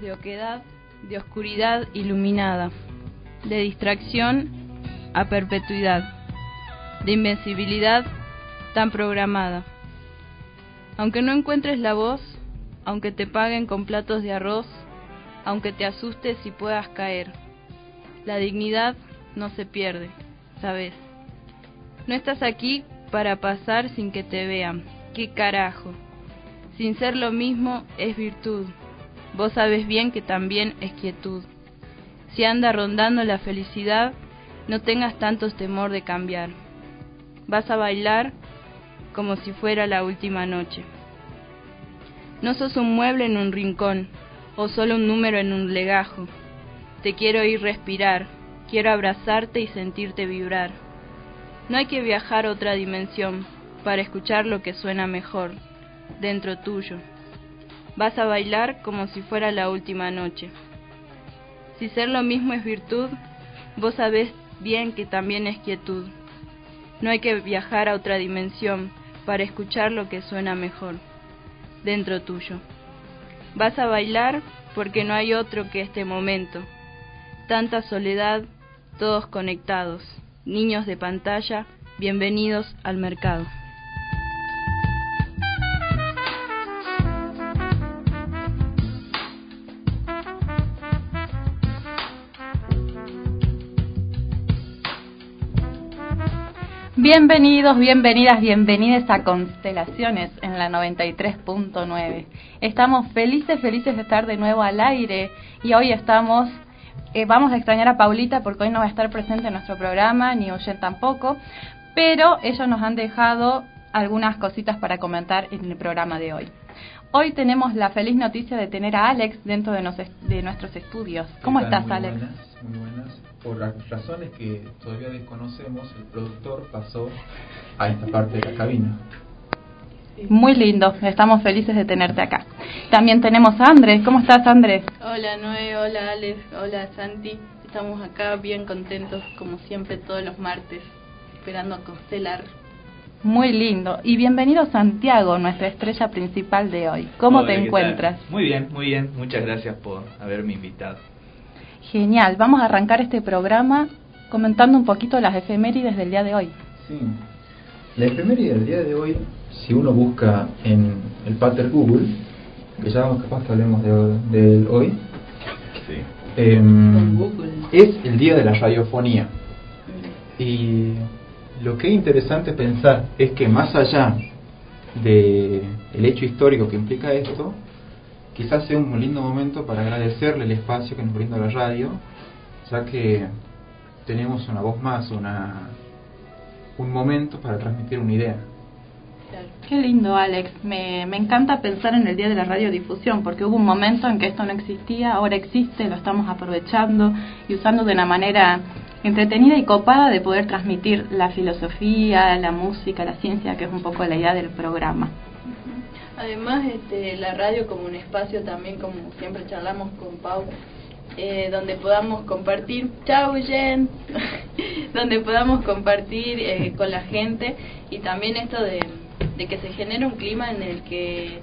de oquedad, de oscuridad iluminada, de distracción a perpetuidad, de invencibilidad tan programada. Aunque no encuentres la voz, aunque te paguen con platos de arroz, aunque te asustes y puedas caer, la dignidad no se pierde, ¿sabes? No estás aquí para pasar sin que te vean. ¿Qué carajo? Sin ser lo mismo es virtud. Vos sabes bien que también es quietud. Si anda rondando la felicidad, no tengas tantos temor de cambiar. Vas a bailar como si fuera la última noche. No sos un mueble en un rincón o solo un número en un legajo. Te quiero ir respirar, quiero abrazarte y sentirte vibrar. No hay que viajar a otra dimensión para escuchar lo que suena mejor, dentro tuyo. Vas a bailar como si fuera la última noche. Si ser lo mismo es virtud, vos sabés bien que también es quietud. No hay que viajar a otra dimensión para escuchar lo que suena mejor, dentro tuyo. Vas a bailar porque no hay otro que este momento. Tanta soledad, todos conectados, niños de pantalla, bienvenidos al mercado. Bienvenidos, bienvenidas, bienvenidas a Constelaciones en la 93.9. Estamos felices, felices de estar de nuevo al aire y hoy estamos, eh, vamos a extrañar a Paulita porque hoy no va a estar presente en nuestro programa, ni Oyen tampoco, pero ellos nos han dejado algunas cositas para comentar en el programa de hoy. Hoy tenemos la feliz noticia de tener a Alex dentro de, de nuestros estudios. ¿Cómo estás, Alex? muy buenas por razones que todavía desconocemos, el productor pasó a esta parte de la cabina. Muy lindo, estamos felices de tenerte acá. También tenemos a Andrés. ¿Cómo estás, Andrés? Hola, Noé, hola, Alex, hola, Santi. Estamos acá bien contentos, como siempre, todos los martes, esperando a constelar. Muy lindo. Y bienvenido, Santiago, nuestra estrella principal de hoy. ¿Cómo te encuentras? Muy bien, muy bien. Muchas gracias por haberme invitado. Genial, vamos a arrancar este programa comentando un poquito las efemérides del día de hoy. Sí, la efeméride del día de hoy, si uno busca en el pater Google, que ya vamos capaz que hablemos de, él hoy, sí. Em, es el día de la radiofonía. Y lo que es interesante pensar es que más allá del el hecho histórico que implica esto, quizás sea un lindo momento para agradecerle el espacio que nos brinda la radio, ya que tenemos una voz más, una, un momento para transmitir una idea. Qué lindo, Alex. Me, me encanta pensar en el Día de la Radiodifusión, porque hubo un momento en que esto no existía, ahora existe, lo estamos aprovechando y usando de una manera entretenida y copada de poder transmitir la filosofía, la música, la ciencia, que es un poco la idea del programa. Además, este, la radio como un espacio también, como siempre charlamos con Pau, eh, donde podamos compartir, chau Jen, donde podamos compartir eh, con la gente y también esto de, de que se genere un clima en el que,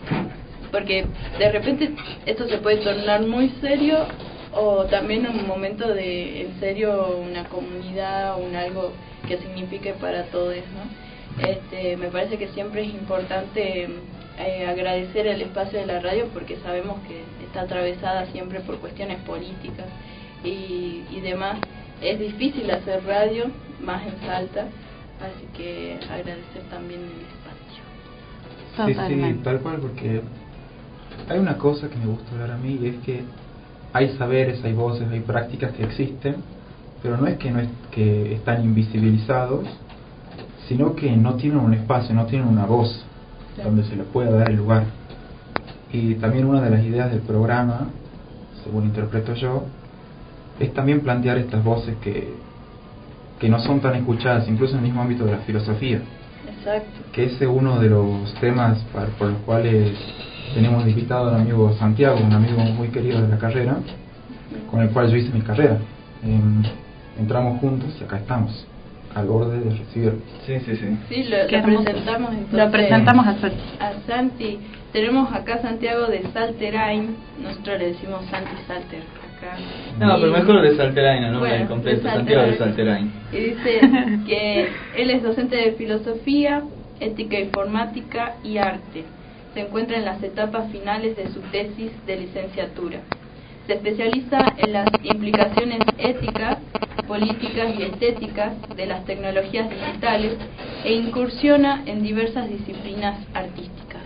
porque de repente esto se puede tornar muy serio o también un momento de en serio una comunidad, un algo que signifique para todos, ¿no? Este, me parece que siempre es importante eh, agradecer el espacio de la radio porque sabemos que está atravesada siempre por cuestiones políticas y, y demás. Es difícil hacer radio, más en Salta, así que agradecer también el espacio. Sí, sí, tal cual, porque hay una cosa que me gusta hablar a mí y es que hay saberes, hay voces, hay prácticas que existen, pero no es que, no es, que están invisibilizados, sino que no tienen un espacio, no tienen una voz donde se le pueda dar el lugar. Y también una de las ideas del programa, según interpreto yo, es también plantear estas voces que, que no son tan escuchadas, incluso en el mismo ámbito de la filosofía. Exacto. Que ese es uno de los temas por los cuales tenemos invitado al amigo Santiago, un amigo muy querido de la carrera, con el cual yo hice mi carrera. entramos juntos y acá estamos. al borde de recibir. Sí, sí, sí. Sí, lo, presentamos Lo presentamos a Santi. A Santi. Tenemos acá Santiago de Salterain. Nosotros le decimos Santi Salter acá. No, pero mejor de Salterain, ¿no? Bueno, completo, Santiago de Salterain. Y dice que él es docente de filosofía, ética informática y arte. Se encuentra en las etapas finales de su tesis de licenciatura. Se especializa en las implicaciones éticas, políticas y estéticas de las tecnologías digitales e incursiona en diversas disciplinas artísticas.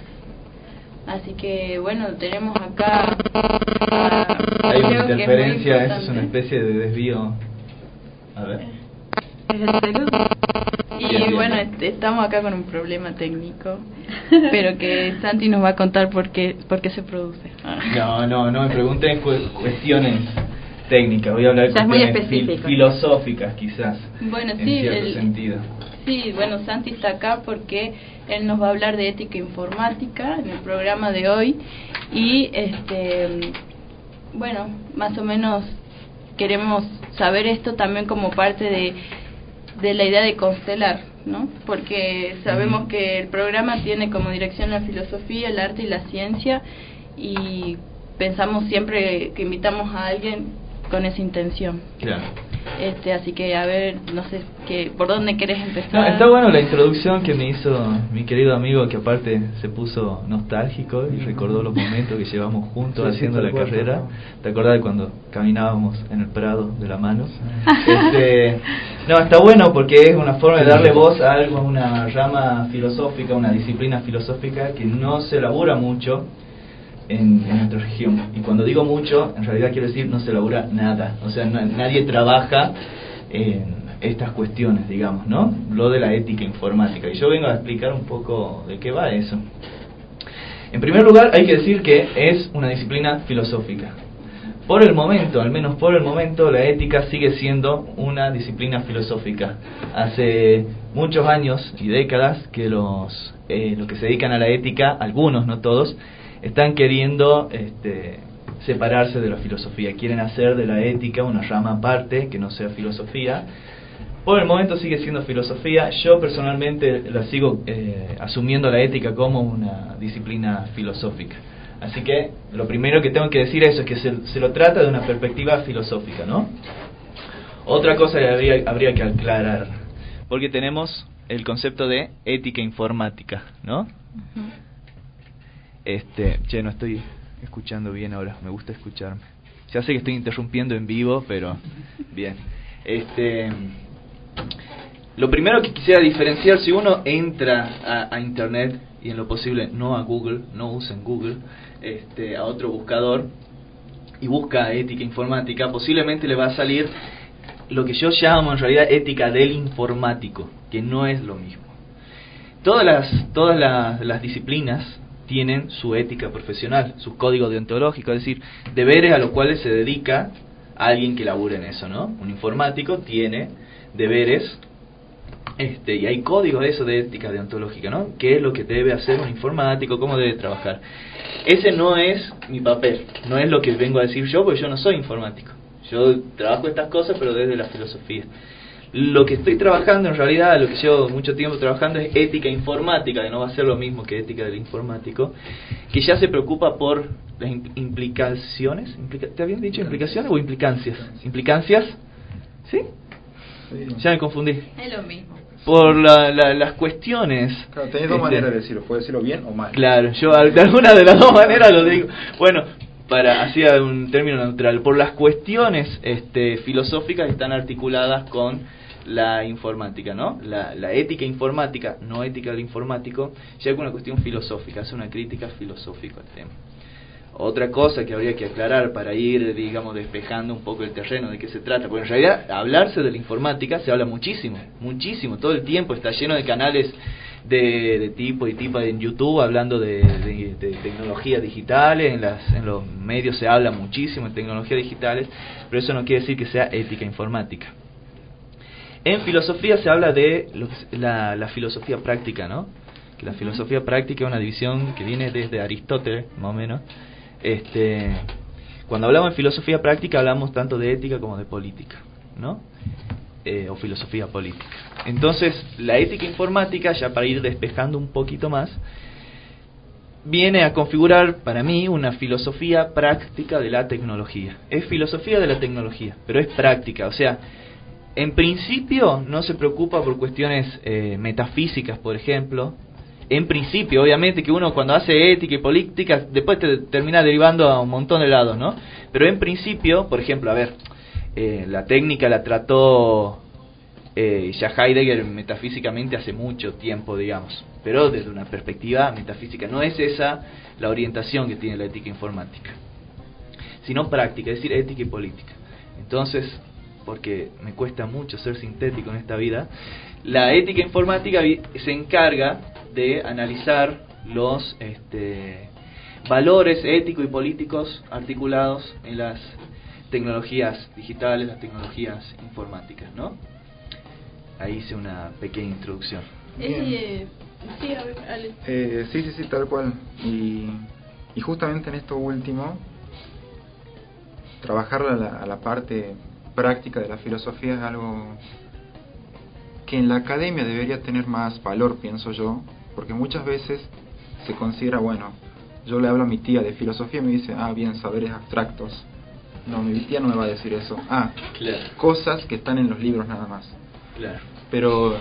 Así que bueno, tenemos acá... Hay una interferencia, eso es una especie de desvío. A ver. ¿Es y bueno, estamos acá con un problema técnico, pero que Santi nos va a contar por qué, por qué se produce. No, no, no me pregunten cuestiones técnicas, voy a hablar de cuestiones filosóficas quizás, bueno, en sí, cierto sentido. Sí, bueno, Santi está acá porque él nos va a hablar de ética informática en el programa de hoy y este bueno, más o menos queremos saber esto también como parte de de la idea de constelar, ¿no? Porque sabemos que el programa tiene como dirección la filosofía, el arte y la ciencia y pensamos siempre que invitamos a alguien con esa intención. Claro. Este, así que a ver, no sé, que, ¿por dónde querés empezar? está bueno la introducción que me hizo mi querido amigo que aparte se puso nostálgico y recordó los momentos que llevamos juntos haciendo la carrera. ¿Te acordás de cuando caminábamos en el Prado de la mano? Este, no, está bueno porque es una forma de darle voz a algo, una rama filosófica, una disciplina filosófica que no se elabora mucho en, nuestra región. Y cuando digo mucho, en realidad quiero decir no se labura nada. O sea, nadie trabaja en estas cuestiones, digamos, ¿no? Lo de la ética informática. Y yo vengo a explicar un poco de qué va eso. En primer lugar, hay que decir que es una disciplina filosófica. Por el momento, al menos por el momento, la ética sigue siendo una disciplina filosófica. Hace muchos años y décadas que los, eh, los que se dedican a la ética, algunos, no todos, están queriendo este, separarse de la filosofía, quieren hacer de la ética una rama aparte que no sea filosofía. Por el momento sigue siendo filosofía, yo personalmente la sigo eh, asumiendo la ética como una disciplina filosófica. Así que lo primero que tengo que decir eso es que se, se lo trata de una perspectiva filosófica, ¿no? Otra cosa que habría, habría que aclarar, porque tenemos el concepto de ética informática, ¿no? Este, che, no estoy escuchando bien ahora, me gusta escucharme. Ya sé que estoy interrumpiendo en vivo, pero bien. Este, lo primero que quisiera diferenciar, si uno entra a, Internet y en lo posible no a Google, no usen Google, este, a otro buscador y busca ética informática, posiblemente le va a salir lo que yo llamo en realidad ética del informático, que no es lo mismo. Todas las, todas las, las disciplinas tienen su ética profesional, su código deontológico, es decir, deberes a los cuales se dedica alguien que labure en eso, ¿no? Un informático tiene deberes este, y hay códigos de eso de ética deontológica, ¿no? ¿Qué es lo que debe hacer un informático? ¿Cómo debe trabajar? Ese no es mi papel, no es lo que vengo a decir yo, porque yo no soy informático. Yo trabajo estas cosas, pero desde la filosofía. Lo que estoy trabajando en realidad, lo que llevo mucho tiempo trabajando es ética informática, que no va a ser lo mismo que ética del informático, que ya se preocupa por las implicaciones, ¿te habían dicho implicaciones o implicancias? ¿Implicancias? ¿Sí? Ya me confundí. Es lo mismo. Por las cuestiones. Claro, tenés dos este, maneras de decirlo, puedes decirlo bien o mal. Claro, yo de alguna de las dos maneras lo digo. Bueno, para así un término neutral, por las cuestiones este, filosóficas están articuladas con la informática, ¿no? La, ética informática, no ética del informático, ya es una cuestión filosófica, es una crítica filosófica al tema. Otra cosa que habría que aclarar para ir, digamos, despejando un poco el terreno de qué se trata, porque en realidad hablarse de la informática se habla muchísimo, muchísimo, todo el tiempo está lleno de canales de, tipo y tipo en YouTube hablando de, de, tecnologías digitales, en, las, en los medios se habla muchísimo de tecnologías digitales, pero eso no quiere decir que sea ética informática. En filosofía se habla de la, filosofía práctica, ¿no? Que la filosofía práctica es una división que viene desde Aristóteles, más o menos. Este, cuando hablamos de filosofía práctica hablamos tanto de ética como de política, ¿no? Eh, o filosofía política. Entonces, la ética informática, ya para ir despejando un poquito más, viene a configurar para mí una filosofía práctica de la tecnología. Es filosofía de la tecnología, pero es práctica, o sea, en principio no se preocupa por cuestiones eh, metafísicas, por ejemplo. En principio, obviamente que uno cuando hace ética y política después te termina derivando a un montón de lados, ¿no? Pero en principio, por ejemplo, a ver, eh, la técnica la trató eh, ya Heidegger metafísicamente hace mucho tiempo, digamos, pero desde una perspectiva metafísica. No es esa la orientación que tiene la ética informática, sino práctica, es decir, ética y política. Entonces, porque me cuesta mucho ser sintético en esta vida, la ética informática se encarga de analizar los este, valores éticos y políticos articulados en las tecnologías digitales, las tecnologías informáticas, ¿no? Ahí hice una pequeña introducción. Eh, sí, eh, sí, sí, sí, tal cual. Y, y justamente en esto último, trabajar a la, a la parte práctica de la filosofía es algo que en la academia debería tener más valor, pienso yo, porque muchas veces se considera, bueno, yo le hablo a mi tía de filosofía y me dice, ah, bien, saberes abstractos. No, mi tía no me va a decir eso. Ah, cosas que están en los libros nada más. Claro. Pero,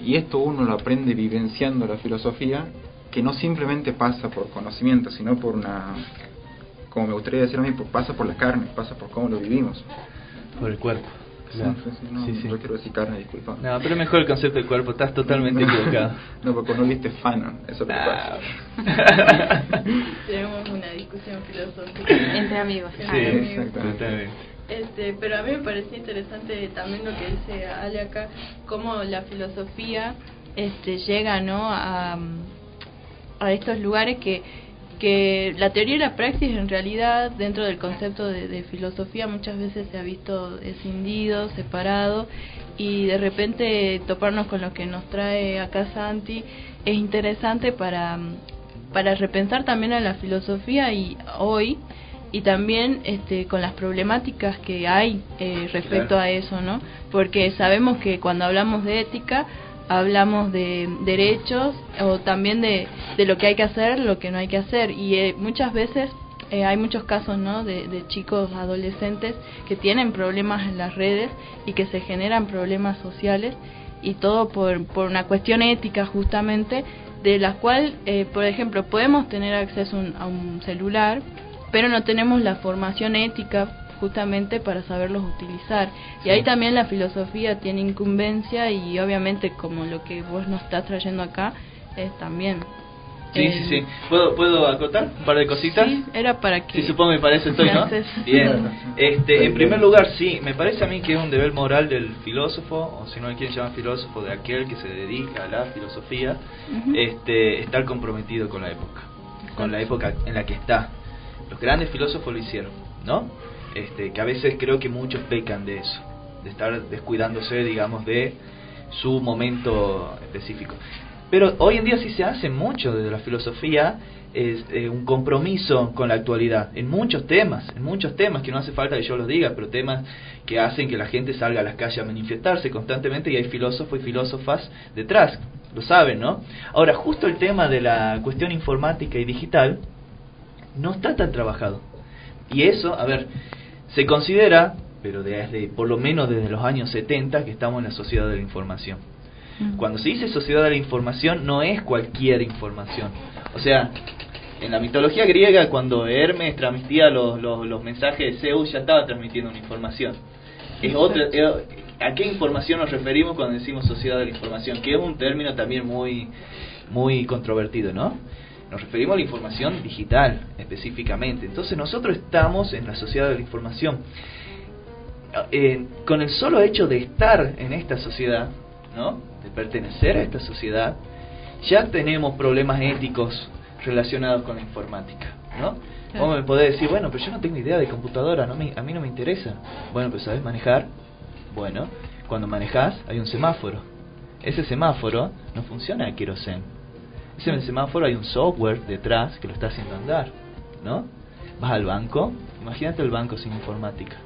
y esto uno lo aprende vivenciando la filosofía, que no simplemente pasa por conocimiento, sino por una como me gustaría decir a mí, pues pasa por la carne, pasa por cómo lo vivimos. Por el cuerpo. Claro. Sí, sí, no, sí, Yo quiero decir carne, disculpa. No, pero mejor el concepto del cuerpo, estás totalmente equivocado. no, porque no viste Fanon, eso es lo que pasa. Tenemos una discusión filosófica entre amigos. Sí, exactamente. Este, pero a mí me pareció interesante también lo que dice Ale acá, cómo la filosofía este, llega ¿no? a, a estos lugares que que la teoría y la praxis en realidad dentro del concepto de, filosofía muchas veces se ha visto escindido, separado y de repente toparnos con lo que nos trae acá Santi es interesante para, para repensar también a la filosofía y hoy y también este, con las problemáticas que hay eh, respecto a eso, ¿no? Porque sabemos que cuando hablamos de ética hablamos de derechos o también de, de lo que hay que hacer, lo que no hay que hacer. Y eh, muchas veces eh, hay muchos casos ¿no? De, de, chicos adolescentes que tienen problemas en las redes y que se generan problemas sociales y todo por, por una cuestión ética justamente de la cual, eh, por ejemplo, podemos tener acceso a un celular, pero no tenemos la formación ética justamente para saberlos utilizar. Y ahí también la filosofía tiene incumbencia y obviamente como lo que vos nos estás trayendo acá es también. Sí, sí, sí. ¿Puedo, ¿Puedo acotar un par de cositas? Sí, era para que... Sí, supongo me parece estoy, ¿no? Bien. Este, en primer lugar, sí, me parece a mí que es un deber moral del filósofo, o si no hay quien llama filósofo, de aquel que se dedica a la filosofía, este, estar comprometido con la época, con la época en la que está. Los grandes filósofos lo hicieron, ¿no? Este, que a veces creo que muchos pecan de eso, de estar descuidándose, digamos, de su momento específico. Pero hoy en día sí se hace mucho desde la filosofía, es eh, un compromiso con la actualidad, en muchos temas, en muchos temas, que no hace falta que yo los diga, pero temas que hacen que la gente salga a las calles a manifestarse constantemente y hay filósofos y filósofas detrás, lo saben, ¿no? Ahora, justo el tema de la cuestión informática y digital no está tan trabajado. Y eso, a ver, se considera, pero desde por lo menos desde los años 70, que estamos en la sociedad de la información. Mm. Cuando se dice sociedad de la información, no es cualquier información. O sea, en la mitología griega, cuando Hermes transmitía los, los, mensajes de Zeus, ya estaba transmitiendo una información. Es otra, ¿A qué información nos referimos cuando decimos sociedad de la información? Que es un término también muy, muy controvertido, ¿no? Nos referimos a la información digital específicamente. Entonces nosotros estamos en la sociedad de la información. Eh, con el solo hecho de estar en esta sociedad, ¿no? de pertenecer a esta sociedad, ya tenemos problemas éticos relacionados con la informática. ¿no? Vos me podés decir, bueno, pero yo no tengo idea de computadora, no a mí no me interesa. Bueno, pues sabes manejar. Bueno, cuando manejas hay un semáforo. Ese semáforo no funciona a queroseno en el semáforo hay un software detrás que lo está haciendo andar, ¿no? Vas al banco, imagínate el banco sin informática.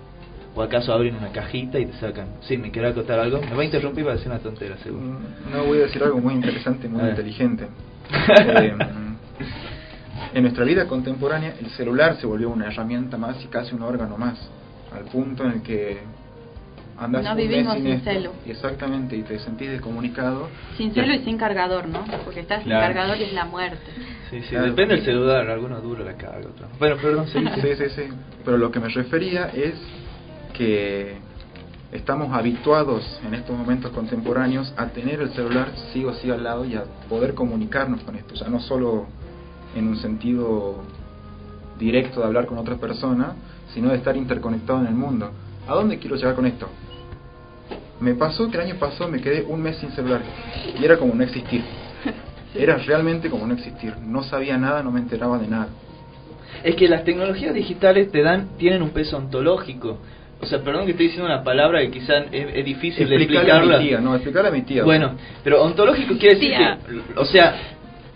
¿O acaso abren una cajita y te sacan? Sí, me quiero acotar algo. Me va a interrumpir para decir una tontera, seguro. Mm, no, voy a decir algo muy interesante, muy inteligente. eh, en nuestra vida contemporánea, el celular se volvió una herramienta más y casi un órgano más, al punto en el que no vivimos sin celo. Exactamente, y te sentís descomunicado. Sin celo y sin cargador, ¿no? Porque estás sin cargador y es la muerte. Sí, sí, depende del celular, algunos duro la carga, otros. Bueno, perdón, sí, sí, sí, sí. Pero lo que me refería es que estamos habituados en estos momentos contemporáneos a tener el celular sí o sí al lado y a poder comunicarnos con esto, o sea, no solo en un sentido directo de hablar con otra persona, sino de estar interconectado en el mundo. ¿A dónde quiero llegar con esto? Me pasó que el año pasado me quedé un mes sin celular y era como no existir. Era realmente como no existir. No sabía nada, no me enteraba de nada. Es que las tecnologías digitales te dan, tienen un peso ontológico. O sea, perdón que estoy diciendo una palabra que quizás es, difícil de explicarla. A mi tía, no, explicarle a mi tía. Bueno, pero ontológico quiere decir que, o sea,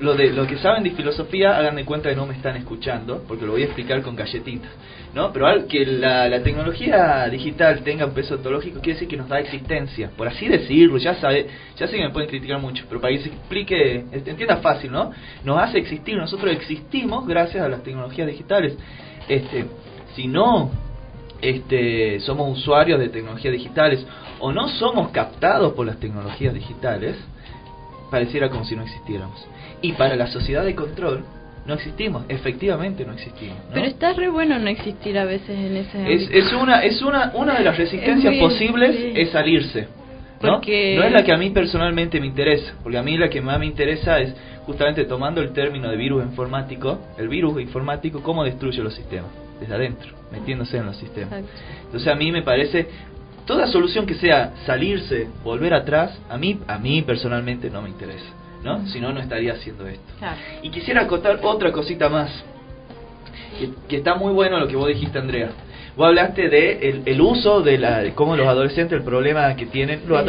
lo de lo que saben de filosofía hagan de cuenta que no me están escuchando porque lo voy a explicar con galletitas no pero al, que la, la, tecnología digital tenga un peso ontológico quiere decir que nos da existencia. Por así decirlo ya sabe ya sé que me pueden criticar mucho pero para que se explique entienda fácil no nos hace existir nosotros existimos gracias a las tecnologías digitales. Este si no este somos usuarios de tecnologías digitales o no somos captados por las tecnologías digitales pareciera como si no existiéramos y para la sociedad de control no existimos, efectivamente no existimos. Pero está re bueno no existir a veces en ese es, es una es una una de las resistencias posibles es salirse. ¿no? Porque... no es la que a mí personalmente me interesa, porque a mí la que más me interesa es justamente tomando el término de virus informático, el virus informático, cómo destruye los sistemas, desde adentro, metiéndose en los sistemas. Entonces a mí me parece, toda solución que sea salirse, volver atrás, a mí, a mí personalmente no me interesa. ¿no? Si no, no estaría haciendo esto. Y quisiera acotar otra cosita más, que, está muy bueno lo que vos dijiste, Andrea. Vos hablaste de el, uso de la de cómo los adolescentes, el problema que tienen. Los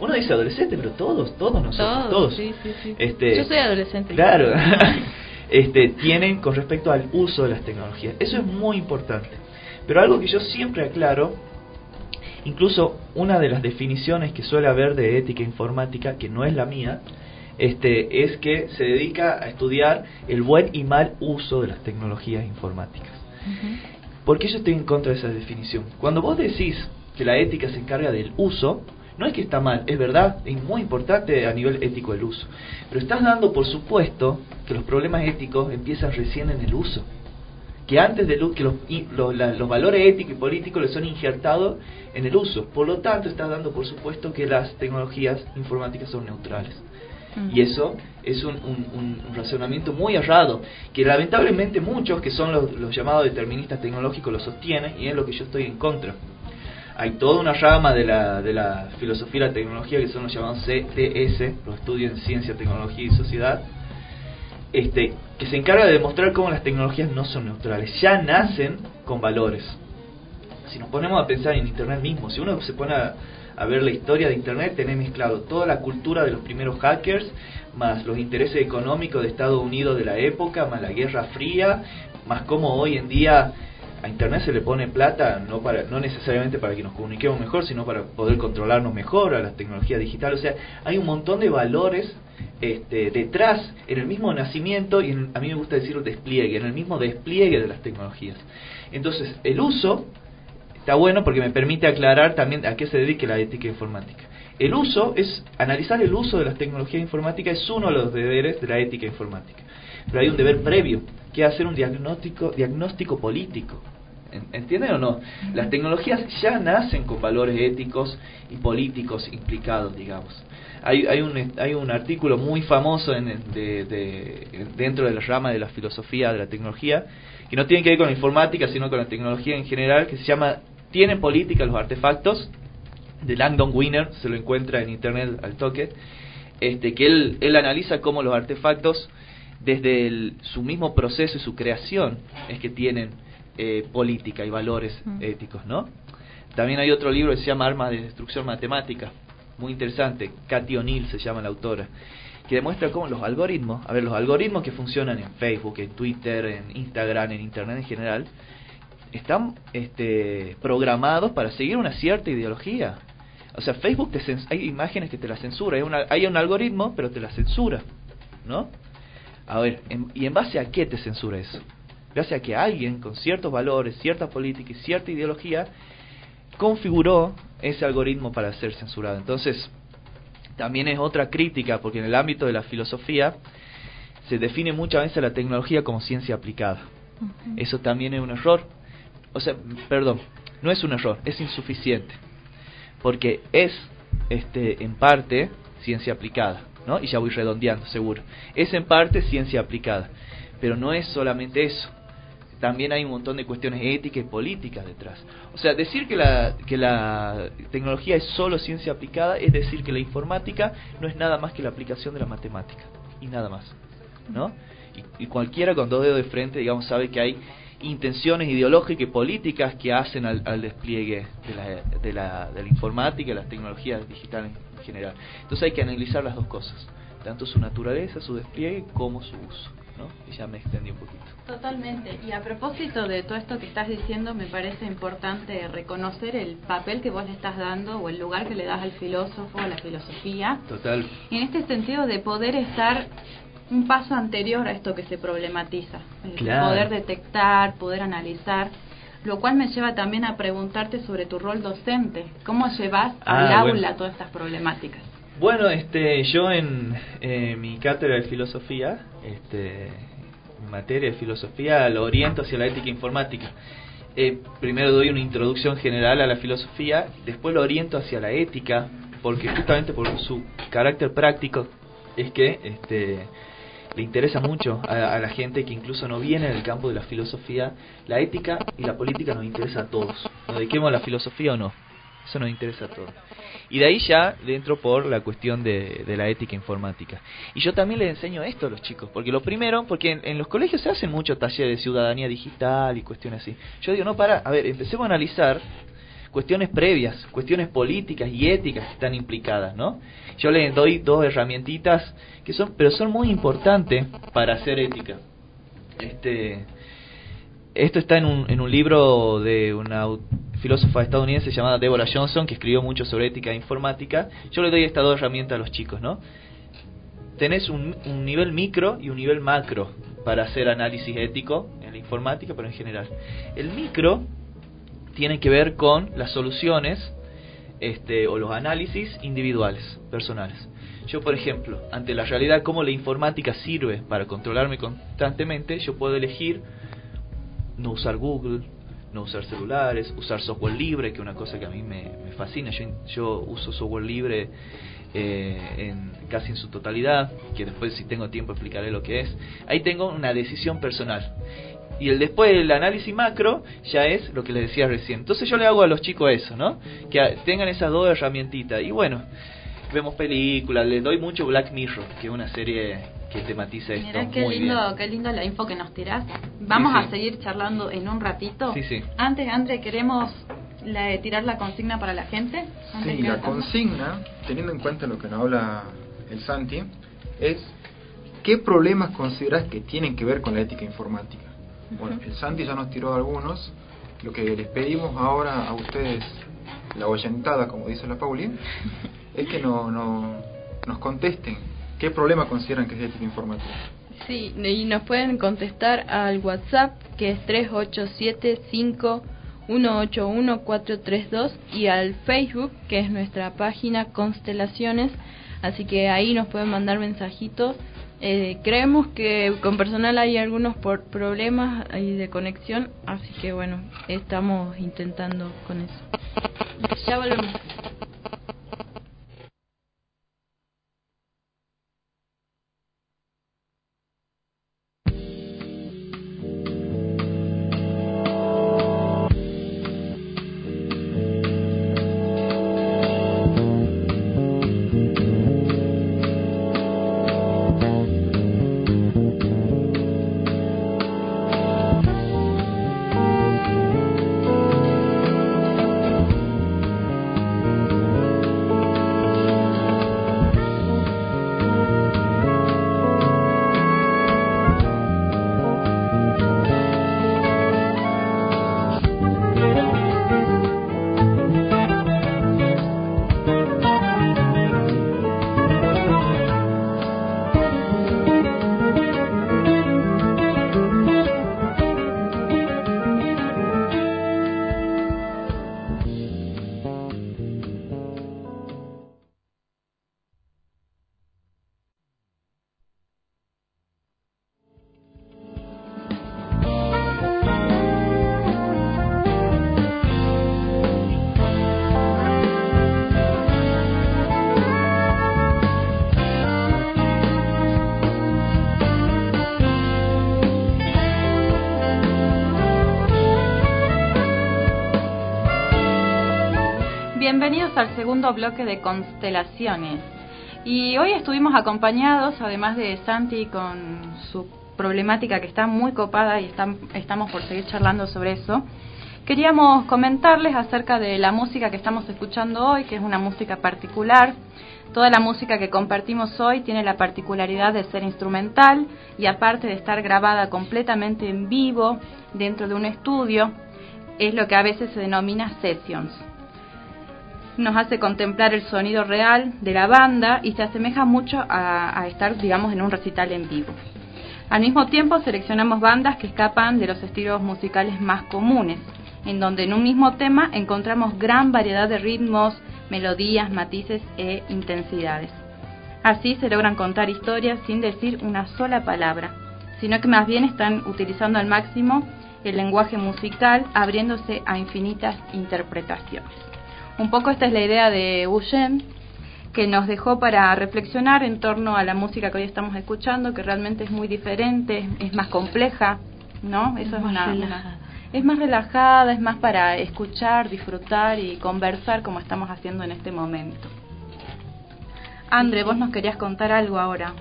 uno dice adolescente, pero todos, todos nosotros, todos. Este, Yo soy adolescente. Claro. este, tienen con respecto al uso de las tecnologías. Eso es muy importante. Pero algo que yo siempre aclaro, incluso una de las definiciones que suele haber de ética informática, que no es la mía, este, es que se dedica a estudiar el buen y mal uso de las tecnologías informáticas. ¿Por qué yo estoy en contra de esa definición? Cuando vos decís que la ética se encarga del uso, no es que está mal, es verdad, es muy importante a nivel ético el uso, pero estás dando por supuesto que los problemas éticos empiezan recién en el uso, que antes de que los, los valores éticos y políticos les son injertados en el uso, por lo tanto estás dando por supuesto que las tecnologías informáticas son neutrales. Y eso es un, un, razonamiento muy errado, que lamentablemente muchos que son los, llamados deterministas tecnológicos lo sostienen y es lo que yo estoy en contra. Hay toda una rama de la, de la filosofía y la tecnología que son los llamados CTS, los estudios en ciencia, tecnología y sociedad, este, que se encarga de demostrar cómo las tecnologías no son neutrales, ya nacen con valores. Si nos ponemos a pensar en Internet mismo, si uno se pone a, ver la historia de Internet, tenés mezclado toda la cultura de los primeros hackers, más los intereses económicos de Estados Unidos de la época, más la Guerra Fría, más cómo hoy en día a Internet se le pone plata, no, para, no necesariamente para que nos comuniquemos mejor, sino para poder controlarnos mejor a las tecnologías digitales. O sea, hay un montón de valores este, detrás, en el mismo nacimiento, y a mí me gusta decir despliegue, en el mismo despliegue de las tecnologías. Entonces, el uso Está bueno porque me permite aclarar también a qué se dedica la ética informática. El uso es, analizar el uso de las tecnologías informáticas es uno de los deberes de la ética informática. Pero hay un deber previo, que es hacer un diagnóstico, diagnóstico político. ¿Entienden o no? Las tecnologías ya nacen con valores éticos y políticos implicados, digamos. Hay, hay, un, hay un artículo muy famoso en, de, dentro de la rama de la filosofía de la tecnología, que no tiene que ver con la informática, sino con la tecnología en general, que se llama tienen política los artefactos, de Langdon Winner, se lo encuentra en internet al toque, este, que él, él analiza cómo los artefactos, desde su mismo proceso y su creación, es que tienen eh, política y valores mm. éticos, ¿no? También hay otro libro que se llama Armas de Destrucción Matemática, muy interesante, Cathy O'Neill se llama la autora, que demuestra cómo los algoritmos, a ver, los algoritmos que funcionan en Facebook, en Twitter, en Instagram, en Internet en general, están este, programados para seguir una cierta ideología. O sea, Facebook te hay imágenes que te la censura, hay, una, hay un algoritmo, pero te la censura, ¿no? A ver, ¿y en base a qué te censura eso? Gracias a que alguien con ciertos valores, cierta política y cierta ideología configuró ese algoritmo para ser censurado. Entonces, también es otra crítica, porque en el ámbito de la filosofía se define muchas veces la tecnología como ciencia aplicada. Eso también es un error. O sea, perdón, no es un error, es insuficiente. Porque es, este, en parte, ciencia aplicada, ¿no? Y ya voy redondeando, seguro. Es en parte ciencia aplicada, pero no es solamente eso también hay un montón de cuestiones éticas y políticas detrás. O sea, decir que la, que la tecnología es solo ciencia aplicada es decir que la informática no es nada más que la aplicación de la matemática y nada más, ¿no? Y, cualquiera con dos dedos de frente, digamos, sabe que hay intenciones ideológicas y políticas que hacen al, despliegue de la, de, la, de la informática y las tecnologías digitales en general. Entonces hay que analizar las dos cosas, tanto su naturaleza, su despliegue, como su uso. ¿No? Y ya me extendí un poquito. Totalmente. Y a propósito de todo esto que estás diciendo, me parece importante reconocer el papel que vos le estás dando o el lugar que le das al filósofo, a la filosofía. Total. En este sentido de poder estar un paso anterior a esto que se problematiza. Poder detectar, poder analizar. Lo cual me lleva también a preguntarte sobre tu rol docente. ¿Cómo llevas al ah, aula todas estas problemáticas? Bueno, este, yo en eh, mi cátedra de filosofía, este, mi materia de filosofía, lo oriento hacia la ética informática. Eh, primero doy una introducción general a la filosofía, después lo oriento hacia la ética, porque justamente por su carácter práctico es que este, le interesa mucho a, a, la gente que incluso no viene del campo de la filosofía. La ética y la política nos interesa a todos. Nos dediquemos a la filosofía o no. Eso nos interesa a todos. Y de ahí ya dentro por la cuestión de, la ética informática. Y yo también les enseño esto a los chicos, porque lo primero, porque en, los colegios se hacen mucho talleres de ciudadanía digital y cuestiones así. Yo digo, no, para, a ver, empecemos a analizar cuestiones previas, cuestiones políticas y éticas que están implicadas, ¿no? Yo les doy dos herramientitas que son, pero son muy importantes para hacer ética. Este, esto está en un, en un libro de una filósofa estadounidense llamada Deborah Johnson, que escribió mucho sobre ética e informática. Yo le doy estas dos herramientas a los chicos, ¿no? Tenés un, un nivel micro y un nivel macro para hacer análisis ético en la informática, pero en general. El micro tiene que ver con las soluciones este, o los análisis individuales, personales. Yo, por ejemplo, ante la realidad cómo la informática sirve para controlarme constantemente, yo puedo elegir no usar Google, no usar celulares, usar software libre, que es una cosa que a mí me, fascina. Yo, uso software libre eh, en, casi en su totalidad, que después si tengo tiempo explicaré lo que es. Ahí tengo una decisión personal. Y el después el análisis macro ya es lo que les decía recién. Entonces yo le hago a los chicos eso, ¿no? Que tengan esas dos herramientitas. Y bueno, vemos películas, les doy mucho Black Mirror, que es una serie que tematiza esto. Mirá qué lindo, qué lindo la info que nos tirás. Vamos a seguir charlando en un ratito. Sí, sí. Antes, André, queremos la, tirar la consigna para la gente. Sí, la consigna, teniendo en cuenta lo que nos habla el Santi, es ¿qué problemas consideras que tienen que ver con la ética informática? Bueno, el Santi ya nos tiró algunos. Lo que les pedimos ahora a ustedes, la oyentada, como dice la Pauli, es que no, no, nos contesten qué problema consideran que es ética informática. Sí, y nos pueden contestar al WhatsApp que es 387-5181-432 y al Facebook que es nuestra página Constelaciones, así que ahí nos pueden mandar mensajitos. Eh, creemos que con personal hay algunos por problemas de conexión, así que bueno, estamos intentando con eso. Ya volvemos. Bienvenidos al segundo bloque de Constelaciones. Y hoy estuvimos acompañados, además de Santi, con su problemática que está muy copada y estamos por seguir charlando sobre eso. Queríamos comentarles acerca de la música que estamos escuchando hoy, que es una música particular. Toda la música que compartimos hoy tiene la particularidad de ser instrumental y aparte de estar grabada completamente en vivo dentro de un estudio, es lo que a veces se denomina sessions. Nos hace contemplar el sonido real de la banda y se asemeja mucho a, estar, digamos, en un recital en vivo. Al mismo tiempo seleccionamos bandas que escapan de los estilos musicales más comunes, en donde en un mismo tema encontramos gran variedad de ritmos, melodías, matices e intensidades. Así se logran contar historias sin decir una sola palabra, sino que más bien están utilizando al máximo el lenguaje musical, abriéndose a infinitas interpretaciones. Un poco esta es la idea de Eugene, que nos dejó para reflexionar en torno a la música que hoy estamos escuchando, que realmente es muy diferente, es más compleja, ¿no? Eso es, una, es más relajada, es más para escuchar, disfrutar y conversar como estamos haciendo en este momento. André, vos nos querías contar algo ahora.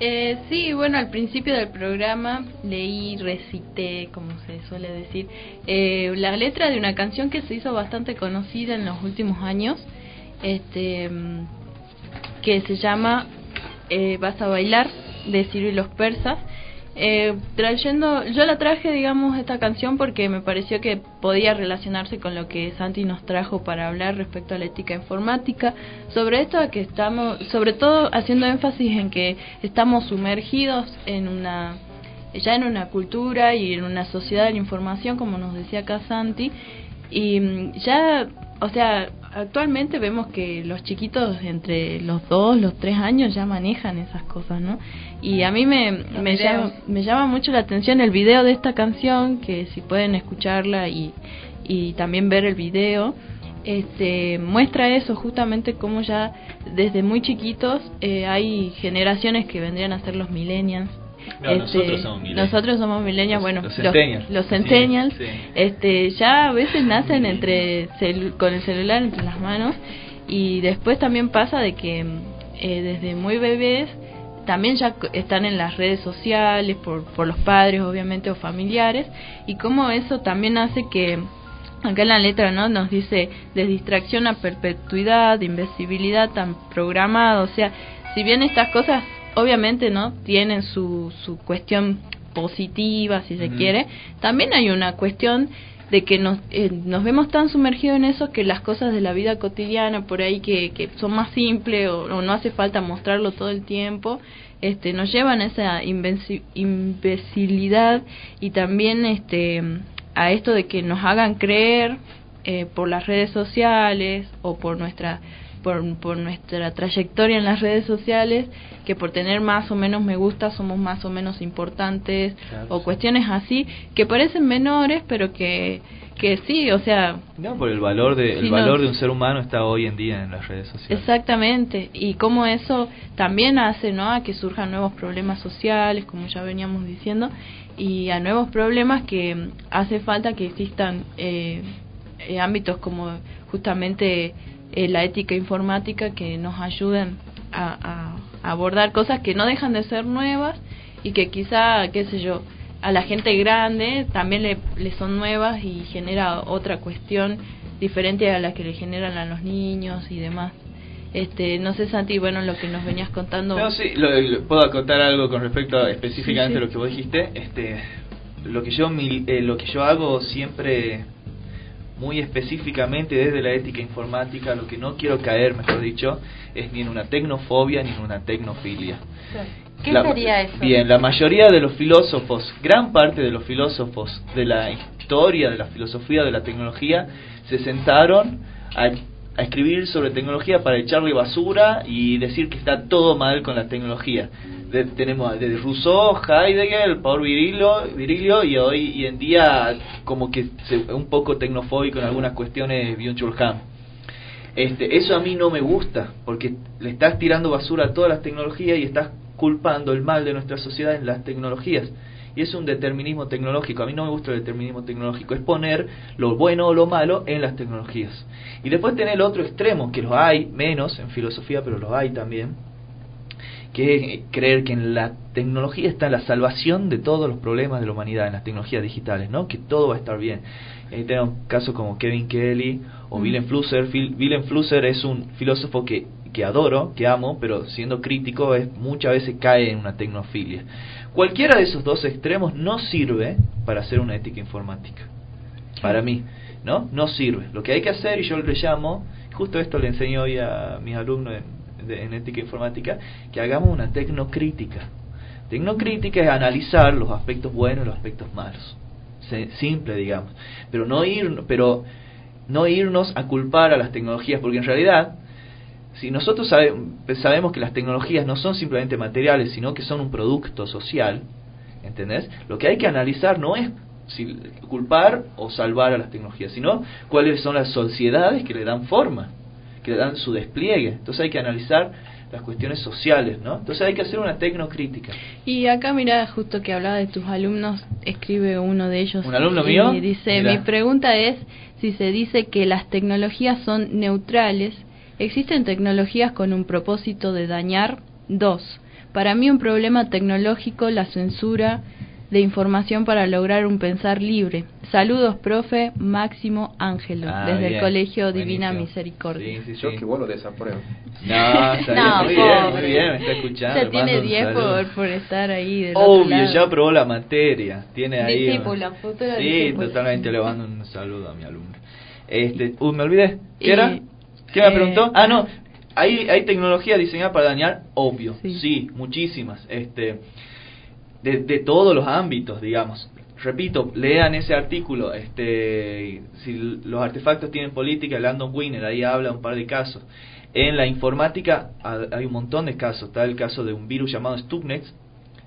Eh, sí, bueno, al principio del programa leí, recité, como se suele decir, eh, la letra de una canción que se hizo bastante conocida en los últimos años, este, que se llama eh, Vas a bailar, de Ciro y los persas. Eh, trayendo, yo la traje, digamos, esta canción porque me pareció que podía relacionarse con lo que Santi nos trajo para hablar respecto a la ética informática, sobre esto que estamos, sobre todo haciendo énfasis en que estamos sumergidos en una ya en una cultura y en una sociedad de la información, como nos decía acá Santi, y mm, ya, o sea, actualmente vemos que los chiquitos entre los dos, los tres años ya manejan esas cosas, ¿no? Y a mí me, me, llama, me llama mucho la atención el video de esta canción, que si pueden escucharla y, y también ver el video, este, muestra eso, justamente como ya desde muy chiquitos eh, hay generaciones que vendrían a ser los millennials, este, nosotros somos millennials. Nosotros somos millennials, bueno, los, los este, ya a veces nacen entre con el celular entre las manos y después también pasa de que eh, desde muy bebés también ya están en las redes sociales por, por los padres obviamente o familiares y como eso también hace que acá en la letra no nos dice de distracción a perpetuidad de invisibilidad tan programada o sea si bien estas cosas obviamente no tienen su, su cuestión positiva si se quiere. También hay una cuestión de que nos, eh, nos vemos tan sumergidos en eso que las cosas de la vida cotidiana por ahí que, que son más simples o, no hace falta mostrarlo todo el tiempo este nos llevan a esa imbecilidad y también este a esto de que nos hagan creer eh, por las redes sociales o por nuestra por, por nuestra trayectoria en las redes sociales que por tener más o menos me gusta somos más o menos importantes o cuestiones así que parecen menores pero que que sí o sea no por el valor de el valor de un ser humano está hoy en día en las redes sociales. Exactamente y cómo eso también hace no a que surjan nuevos problemas sociales como ya veníamos diciendo y a nuevos problemas que hace falta que existan eh, eh ámbitos como justamente eh, la ética informática que nos ayuden a, abordar cosas que no dejan de ser nuevas y que quizá, qué sé yo, a la gente grande también le, le son nuevas y genera otra cuestión diferente a la que le generan a los niños y demás. Este, no sé Santi, bueno, lo que nos venías contando. No, sí, puedo contar algo con respecto a específicamente lo que vos dijiste. Este, lo que yo eh, lo que yo hago siempre muy específicamente desde la ética informática, lo que no quiero caer, mejor dicho, es ni en una tecnofobia ni en una tecnofilia. ¿Qué sería eso? Bien, la mayoría de los filósofos, gran parte de los filósofos de la historia, de la filosofía de la tecnología, se sentaron a a escribir sobre tecnología para echarle basura y decir que está todo mal con la tecnología. Tenemos desde Rousseau, Heidegger, Paul Virilio, Virilio y hoy y en día como que se, un poco tecnofóbico en algunas cuestiones Byung-Chul Este, eso a mí no me gusta, porque le estás tirando basura a todas las tecnologías y estás culpando el mal de nuestra sociedad en las tecnologías. y es un determinismo tecnológico. A mí no me gusta el determinismo tecnológico, es poner lo bueno o lo malo en las tecnologías. Y después tener el otro extremo, que los hay menos en filosofía, pero los hay también, que creer que en la tecnología está la salvación de todos los problemas de la humanidad, en las tecnologías digitales, ¿no? que todo va a estar bien. Tenemos casos como Kevin Kelly o mm. Willem Flusser. Willem Flusser es un filósofo que que adoro, que amo, pero siendo crítico es muchas veces cae en una tecnofilia. Cualquiera de esos dos extremos no sirve para hacer una ética informática. Para mí, ¿no? No sirve. Lo que hay que hacer, y yo le llamo, justo esto le enseño hoy a mis alumnos en, en ética informática, que hagamos una tecnocrítica. Tecnocrítica es analizar los aspectos buenos y los aspectos malos. Simple, digamos. Pero no ir, pero no irnos a culpar a las tecnologías, porque en realidad si nosotros sabemos que las tecnologías no son simplemente materiales, sino que son un producto social, ¿entendés? Lo que hay que analizar no es si culpar o salvar a las tecnologías, sino cuáles son las sociedades que le dan forma, que dan su despliegue. Entonces hay que analizar las cuestiones sociales, ¿no? Entonces hay que hacer una tecnocrítica. Y acá mira, justo que hablaba de tus alumnos, escribe uno de ellos. ¿Un alumno mío? Y dice, mi pregunta es si se dice que las tecnologías son neutrales, ¿Existen tecnologías con un propósito de dañar? 2. Para mí un problema tecnológico la censura de información para lograr un pensar libre. Saludos, profe Máximo Ángelo, ah, desde el Colegio Divina Misericordia. Sí, sí, Yo que vos lo desapruebo. No, está no, muy bien, muy bien, me está escuchando. Se tiene 10 por, por, estar ahí. Del Obvio, ya aprobó la materia. Tiene ahí. Discípula, futura Sí, totalmente le mando un saludo a mi alumno. Este, uh, me olvidé. ¿Qué era? ¿Qué me preguntó? Ah, no. ¿Hay, ¿Hay tecnología diseñada para dañar? Obvio. Sí, muchísimas. Este, de, de todos los ámbitos, digamos repito, lean ese artículo, este, si los artefactos tienen política, Landon Winner ahí habla un par de casos. En la informática hay un montón de casos, está el caso de un virus llamado Stuxnet,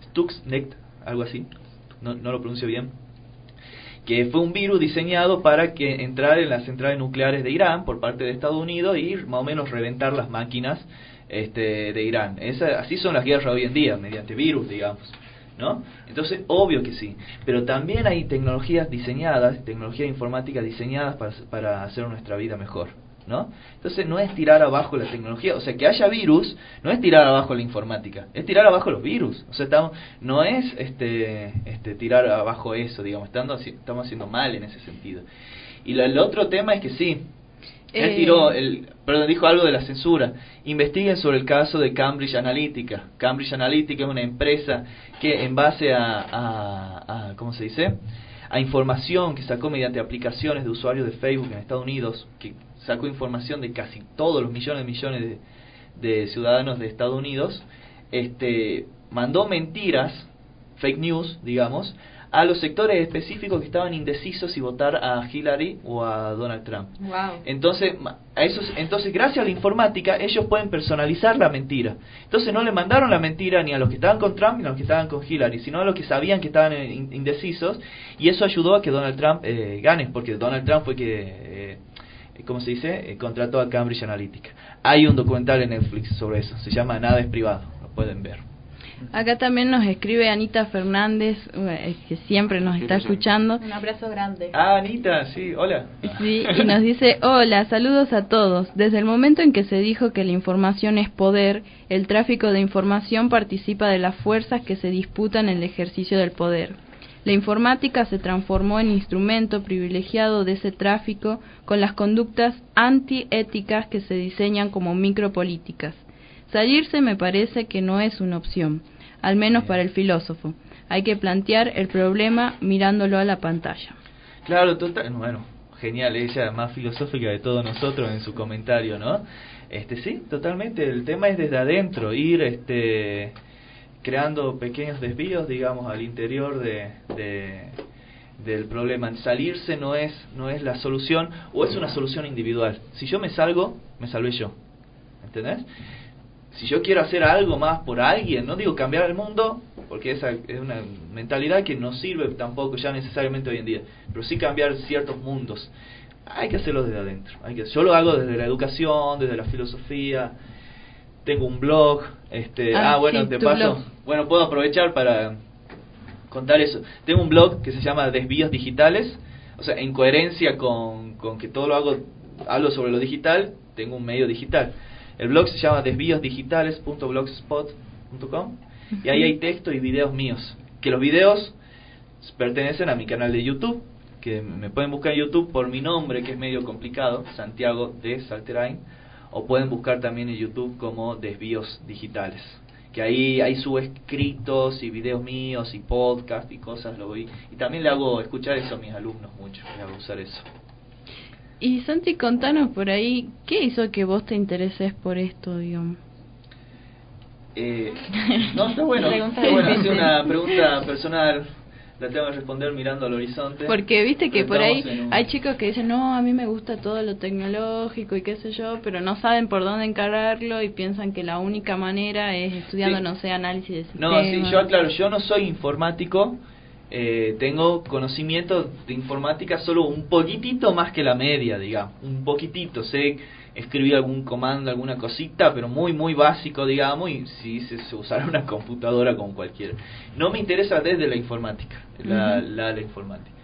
Stuxnet, algo así, no, no lo pronuncio bien, que fue un virus diseñado para que entrar en las centrales nucleares de Irán por parte de Estados Unidos y más o menos reventar las máquinas este, de Irán. Esa, así son las guerras hoy en día, mediante virus, digamos. ¿No? Entonces, obvio que sí, pero también hay tecnologías diseñadas, tecnología informática diseñadas para, para hacer nuestra vida mejor. ¿no? Entonces no es tirar abajo la tecnología, o sea, que haya virus no es tirar abajo la informática, es tirar abajo los virus, o sea, estamos, no es este, este tirar abajo eso, digamos, estamos, estamos haciendo mal en ese sentido. Y el otro tema es que sí, él eh, tiró, el, perdón, dijo algo de la censura. Investiguen sobre el caso de Cambridge Analytica. Cambridge Analytica es una empresa que en base a, a, a ¿cómo se dice? a información que sacó mediante aplicaciones de usuarios de Facebook en Estados Unidos, que sacó información de casi todos los millones de millones de, ciudadanos de Estados Unidos, este, mandó mentiras, fake news, digamos, a los sectores específicos que estaban indecisos si votar a Hillary o a Donald Trump. Entonces, a esos, entonces, gracias a la informática, ellos pueden personalizar la mentira. Entonces, no le mandaron la mentira ni a los que estaban con Trump ni a los que estaban con Hillary, sino a los que sabían que estaban indecisos, y eso ayudó a que Donald Trump eh, gane, porque Donald Trump fue que eh, ¿cómo se dice? Eh, contrató a Cambridge Analytica. Hay un documental en Netflix sobre eso, se llama Nada es privado, lo pueden ver. Acá también nos escribe Anita Fernández, que siempre nos está escuchando. Un abrazo grande. Ah, Anita, sí, hola. Sí, y nos dice, hola, saludos a todos. Desde el momento en que se dijo que la información es poder, el tráfico de información participa de las fuerzas que se disputan en el ejercicio del poder. La informática se transformó en instrumento privilegiado de ese tráfico con las conductas antiéticas que se diseñan como micropolíticas. Salirse me parece que no es una opción, al menos para el filósofo. Hay que plantear el problema mirándolo a la pantalla. Claro, total, bueno, genial, ella más filosófica de todos nosotros en su comentario, ¿no? Este sí, totalmente, el tema es desde adentro, ir este creando pequeños desvíos, digamos, al interior de, del problema. Salirse no es, no es la solución o es una solución individual. Si yo me salgo, me salvé yo. ¿Entendés? Si yo quiero hacer algo más por alguien, no digo cambiar el mundo, porque esa es una mentalidad que no sirve tampoco ya necesariamente hoy en día, pero sí cambiar ciertos mundos. Hay que hacerlo desde adentro. Hay que, yo lo hago desde la educación, desde la filosofía, tengo un blog, este, ah, ah bueno, te paso, bueno, puedo aprovechar para contar eso. Tengo un blog que se llama Desvíos Digitales, o sea, en coherencia con, con que todo lo hago, hablo sobre lo digital, tengo un medio digital. El blog se llama desvíosdigitales.blogspot.com y ahí hay texto y videos míos. Que los videos pertenecen a mi canal de YouTube, que me pueden buscar en YouTube por mi nombre, que es medio complicado, Santiago de Salterain, o pueden buscar también en YouTube como Desvíos Digitales. Que ahí, hay subo escritos y videos míos y podcast y cosas, lo voy. Y también le hago escuchar eso a mis alumnos mucho, les hago usar eso. Y Santi, contanos por ahí, ¿qué hizo que vos te intereses por esto, digamos? Eh, no, está bueno. Está bueno, hacer una pregunta personal la tengo que responder mirando al horizonte. Porque viste que por ahí hay chicos que dicen, no, a mí me gusta todo lo tecnológico y qué sé yo, pero no saben por dónde encararlo y piensan que la única manera es estudiando, no sé, análisis de sistemas. No, sí, yo claro, yo no soy informático, eh, tengo conocimiento de informática solo un poquitito más que la media, digamos, un poquitito, sé escribir algún comando, alguna cosita, pero muy, muy básico, digamos, y si se, usará una computadora como cualquiera. No me interesa desde la informática, la, la, informática.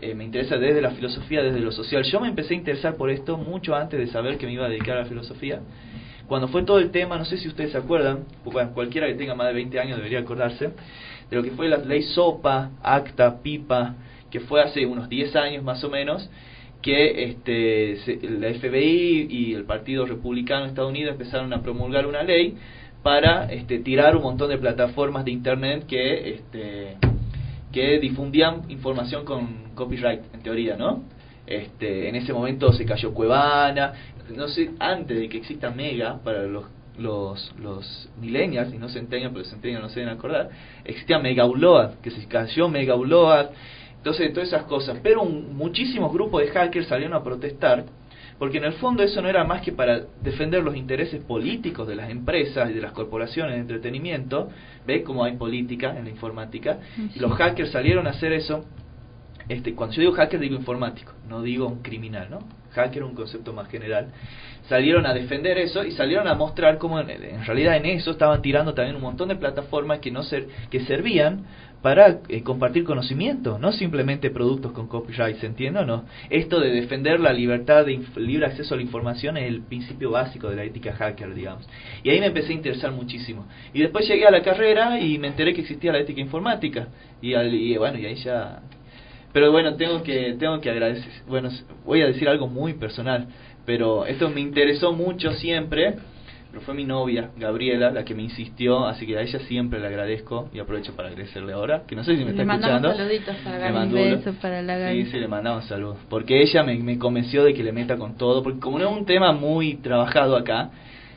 Eh, me interesa desde la filosofía, desde lo social. Yo me empecé a interesar por esto mucho antes de saber que me iba a dedicar a la filosofía. Cuando fue todo el tema, no sé si ustedes se acuerdan, cualquiera que tenga más de 20 años debería acordarse, de lo que fue la ley SOPA, ACTA, PIPA, que fue hace unos 10 años más o menos, que este, la FBI y el Partido Republicano de Estados Unidos empezaron a promulgar una ley para este, tirar un montón de plataformas de Internet que, este, que difundían información con copyright, en teoría, ¿no? Este, en ese momento se cayó Cuevana, no sé, antes de que exista Mega para los los, los millennials y no centennials, pero centennials no se deben acordar, existía Mega Upload, que se cayó Mega Upload, entonces, todas esas cosas. Pero muchísimos grupos de hackers salieron a protestar, porque en el fondo eso no era más que para defender los intereses políticos de las empresas y de las corporaciones de entretenimiento. ¿Ve cómo hay política en la informática? Y los hackers salieron a hacer eso. Este, cuando yo digo hacker digo informático, no digo un criminal, ¿no? Hacker es un concepto más general. Salieron a defender eso y salieron a mostrar cómo en, realidad en eso estaban tirando también un montón de plataformas que no ser, que servían para eh, compartir conocimiento, no simplemente productos con copyright, ¿se entiende o no? Esto de defender la libertad de libre acceso a la información es el principio básico de la ética hacker, digamos. Y ahí me empecé a interesar muchísimo. Y después llegué a la carrera y me enteré que existía la ética informática. Y, y bueno, y ahí ya... Pero bueno, tengo que, tengo que agradecer, bueno, voy a decir algo muy personal, pero esto me interesó mucho siempre pero fue mi novia, Gabriela, la que me insistió, así que a ella siempre le agradezco y aprovecho para agradecerle ahora, que no sé si me está escuchando. saluditos para un beso para la Sí, sí, le mandamos saludos, porque ella me, me convenció de que le meta con todo, porque como no es un tema muy trabajado acá,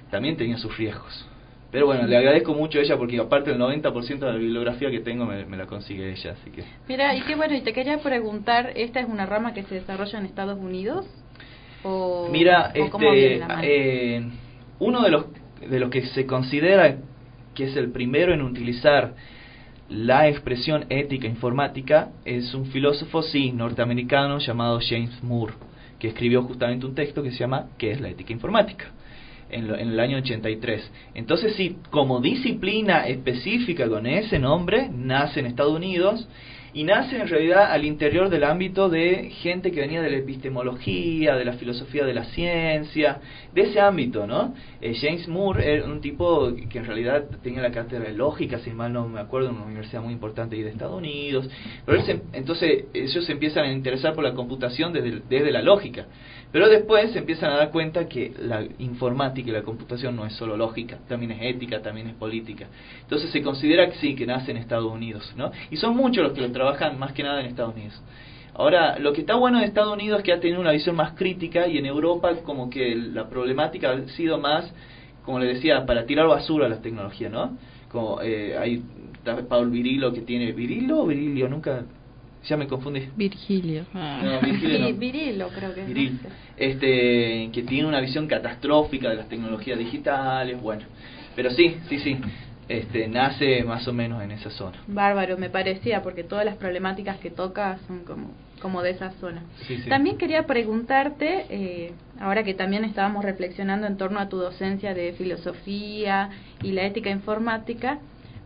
también tenía sus riesgos. Pero bueno, le agradezco mucho a ella porque aparte del 90% de la bibliografía que tengo me, la consigue ella, así que... Mira, y qué bueno, y te quería preguntar, ¿esta es una rama que se desarrolla en Estados Unidos? O, Mira, este, eh, uno de los, de los que se considera que es el primero en utilizar la expresión ética informática es un filósofo, sí, norteamericano llamado James Moore, que escribió justamente un texto que se llama ¿Qué es la ética informática? En, en, el año 83. Entonces, sí, como disciplina específica con ese nombre, nace en Estados Unidos y nace en realidad al interior del ámbito de gente que venía de la epistemología, de la filosofía de la ciencia, de ese ámbito, ¿no? Eh, James Moore era un tipo que en realidad tenía la cátedra de lógica, si mal no me acuerdo, en una universidad muy importante ahí de Estados Unidos, pero entonces ellos se empiezan a interesar por la computación desde, desde la lógica. Pero después se empiezan a dar cuenta que la informática y la computación no es solo lógica, también es ética, también es política. Entonces se considera que sí, que nace en Estados Unidos, ¿no? Y son muchos los que lo trabajan más que nada en Estados Unidos. Ahora, lo que está bueno de Estados Unidos es que ha tenido una visión más crítica y en Europa como que la problemática ha sido más, como le decía, para tirar basura a las tecnologías, ¿no? Como eh, hay Paul Virilo que tiene Virilo o Virilio, nunca ya me confundí. Virgilio. Ah. Virilo creo que Viril. Este, que tiene una visión catastrófica de las tecnologías digitales, bueno. Pero sí, sí, sí. Este, nace más o menos en esa zona. Bárbaro, me parecía, porque todas las problemáticas que toca son como, como de esa zona. También quería preguntarte, eh, ahora que también estábamos reflexionando en torno a tu docencia de filosofía y la ética informática,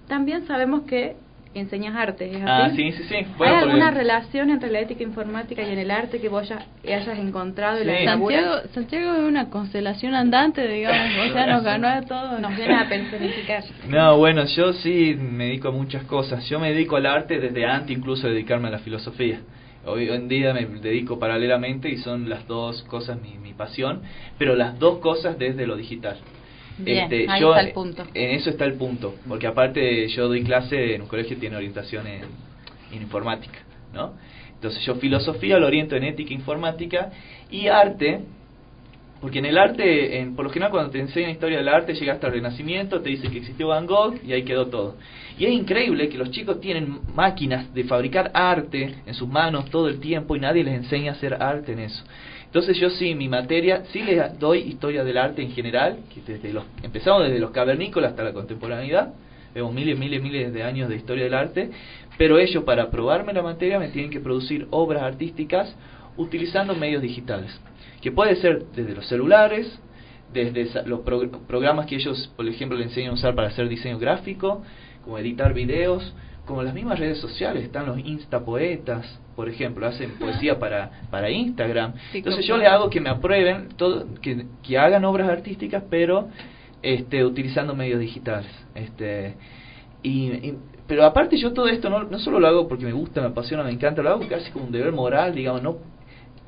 también sabemos que enseñas arte, ¿es Ah, sí, sí, sí. ¿Hay alguna porque- relación entre la ética informática y en el arte que vos ya hayas encontrado y la Sí. Santiago, Santiago es una constelación andante, digamos, o sea, nos ganó a todos. Nos viene a personificar. No, bueno, yo sí me dedico a muchas cosas. Yo me dedico al arte desde antes incluso de dedicarme a la filosofía. Hoy en día me dedico paralelamente y son las dos cosas mi, mi pasión, pero las dos cosas desde lo digital. Bien, ahí yo- está el punto. En eso está el punto, porque aparte yo doy clase en un colegio que tiene orientación en, en informática, ¿no? Entonces yo filosofía lo oriento en ética informática y arte, porque en el arte, en, por lo general cuando te enseñan historia del arte, llega hasta el Renacimiento, te dicen que existió Van Gogh y ahí quedó todo. Y es increíble que los chicos tienen máquinas de fabricar arte en sus manos todo el tiempo y nadie les enseña a hacer arte en eso. Entonces yo sí, mi materia, sí les doy historia del arte en general, que desde los, empezamos desde los cavernícolas hasta la contemporaneidad, vemos miles, miles, miles de años de historia del arte, pero ellos para aprobarme la materia me tienen que producir obras artísticas utilizando medios digitales, que puede ser desde los celulares, desde los prog- programas que ellos, por ejemplo, le enseñan a usar para hacer diseño gráfico, como editar videos, como las mismas redes sociales, están los instapoetas, por ejemplo, hacen poesía para, para Instagram. Entonces yo le hago que me aprueben, todo, que, que hagan obras artísticas, pero este, utilizando medios digitales. Este, y, y- pero aparte yo todo esto no, no solo lo hago porque me gusta, me apasiona, me encanta, lo hago casi como un deber moral, digamos, no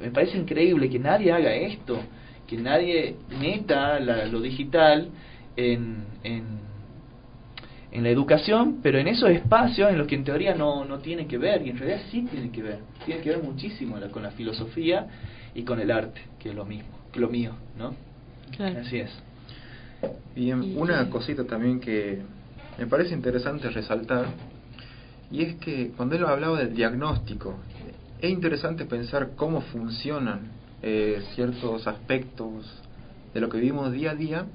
me parece increíble que nadie haga esto, que nadie meta la- lo digital en, en, en la educación, pero en esos espacios en los que en teoría no, no tiene que ver, y en realidad sí tiene que ver, tiene que ver muchísimo la- con la filosofía y con el arte, que es lo mismo, que lo mío, ¿no? Claro. Así es. Bien, Y- una y- cosita también que me parece interesante resaltar, y es que cuando él hablaba del diagnóstico, es interesante pensar cómo funcionan eh, ciertos aspectos de lo que vivimos día a día,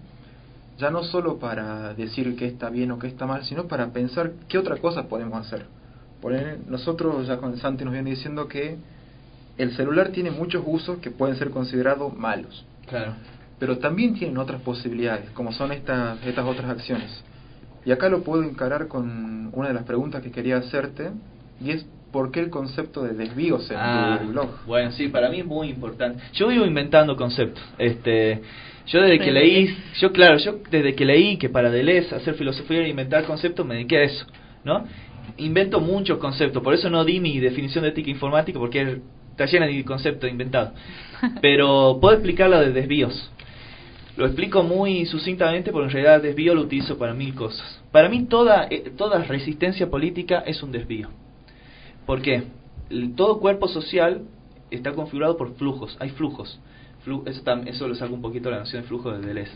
ya no solo para decir qué está bien o qué está mal, sino para pensar qué otra cosa podemos hacer. Por ejemplo, nosotros ya con Santi nos viene diciendo que el celular tiene muchos usos que pueden ser considerados malos Claro. pero también tienen otras posibilidades, como son estas, estas otras acciones. Y acá lo puedo encarar con una de las preguntas que quería hacerte, y es ¿por qué el concepto de desvíos en Ah, tu blog? Bueno, sí, para mí es muy importante. Yo vivo inventando conceptos. Este, yo desde que leí, yo claro, yo desde que leí que para Deleuze hacer filosofía era inventar conceptos, me dediqué a eso, ¿no? Invento muchos conceptos, por eso no di mi definición de ética informática porque está llena de conceptos inventados. Pero puedo explicarlo de desvíos. Lo explico muy sucintamente porque en realidad el desvío lo utilizo para mil cosas. Para mí toda, eh, toda resistencia política es un desvío. ¿Por qué? El- todo cuerpo social está configurado por flujos, hay flujos. Eso, eso lo saco un poquito la noción de flujo de Deleuze.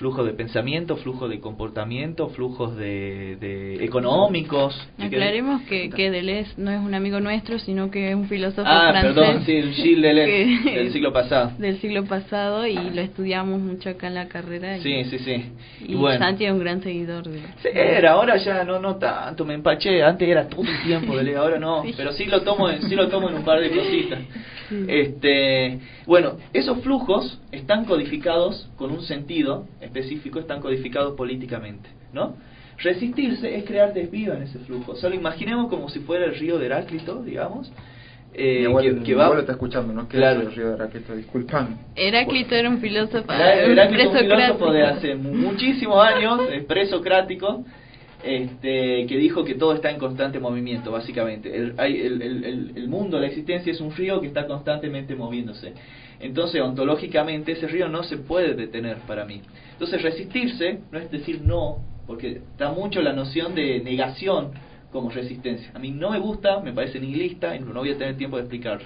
Flujo de pensamiento, flujo de comportamiento, flujos de, de económicos. Aclaremos que, que Deleuze no es un amigo nuestro, sino que es un filósofo Ah, francés perdón, sí, Gilles Deleuze, que- del siglo pasado. del siglo pasado y lo estudiamos mucho acá en la carrera. y- Sí, sí, sí. Y, Y bueno. Santi es un gran seguidor de Sí, era, ahora ya no no tanto, me empaché, antes era todo el tiempo de leer, ahora no, Sí. pero sí lo tomo en, sí lo tomo en un par de cositas. Sí. Este, bueno, esos flujos están codificados con un sentido específico, están codificados políticamente, ¿no? Resistirse es crear desvío en ese flujo. Solo imaginemos como si fuera el río de Heráclito, digamos, eh, mi abuelo, que, que mi va abuelo está escuchando, ¿no? Claro. el río de Araqueto, disculpame. Heráclito era un filósofo, Heráclito es un filósofo de hace mu- muchísimos años, presocrático, este, que dijo que todo está en constante movimiento, básicamente. El, hay- el, el- el- el mundo, la existencia es un río que está constantemente moviéndose. Entonces, ontológicamente, ese río no se puede detener para mí. Entonces, resistirse no es decir no, porque da mucho la noción de negación como resistencia. A mí no me gusta, me parece nihilista, y no voy a tener tiempo de explicarlo.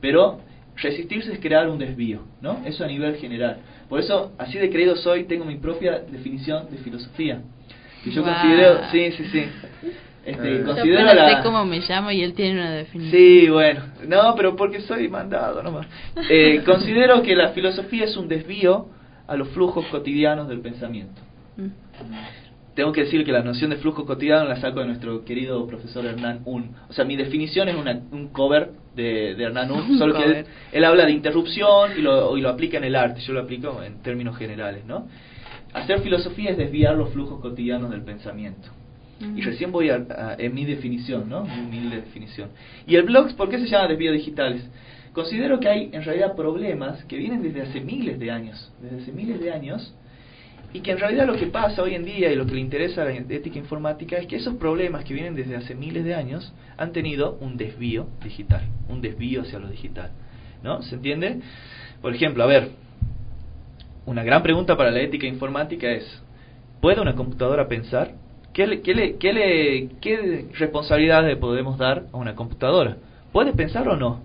Pero resistirse es crear un desvío, ¿no? Eso a nivel general. Por eso, así de creído soy, tengo mi propia definición de filosofía. Que yo considero, sí, sí, sí. Este, Eh. Yo considero la... sé cómo me llamo y él tiene una definición. Sí, bueno, no, pero porque soy mandado nomás. Eh, considero que la filosofía es un desvío a los flujos cotidianos del pensamiento. Mm. Tengo que decir que la noción de flujo cotidiano la saco de nuestro querido profesor Hernán Un. O sea, mi definición es una- un cover de, de Hernán Un, solo que él, él habla de interrupción y lo, y lo aplica en el arte. Yo lo aplico en términos generales, ¿no? Hacer filosofía es desviar los flujos cotidianos del pensamiento. Y recién voy a, en mi definición, ¿no? Mi humilde definición. Y el blog, ¿por qué se llama desvíos digitales? Considero que hay en realidad problemas que vienen desde hace miles de años, desde hace miles de años, y que en realidad lo que pasa hoy en día y lo que le interesa a la ética informática es que esos problemas que vienen desde hace miles de años han tenido un desvío digital, un desvío hacia lo digital. ¿No? ¿Se entiende? Por ejemplo, a ver, una gran pregunta para la ética informática es, ¿puede una computadora pensar? ¿Qué, le, qué, le, qué, le, ¿Qué responsabilidades le podemos dar a una computadora? ¿Puede pensar o no?